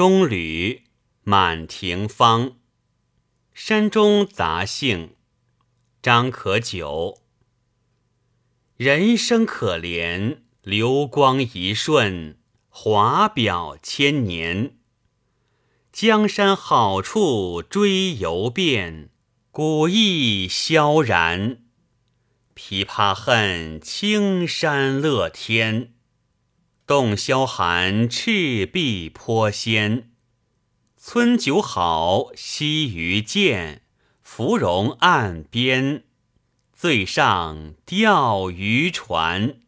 中旅，满庭芳。山中杂兴，张可久。人生可怜，流光一瞬，华表千年。江山好处追游遍，古意萧然。琵琶恨，青山乐天。洞箫寒，赤壁颇仙。村酒好，溪鱼见，芙蓉岸边，醉上钓鱼船。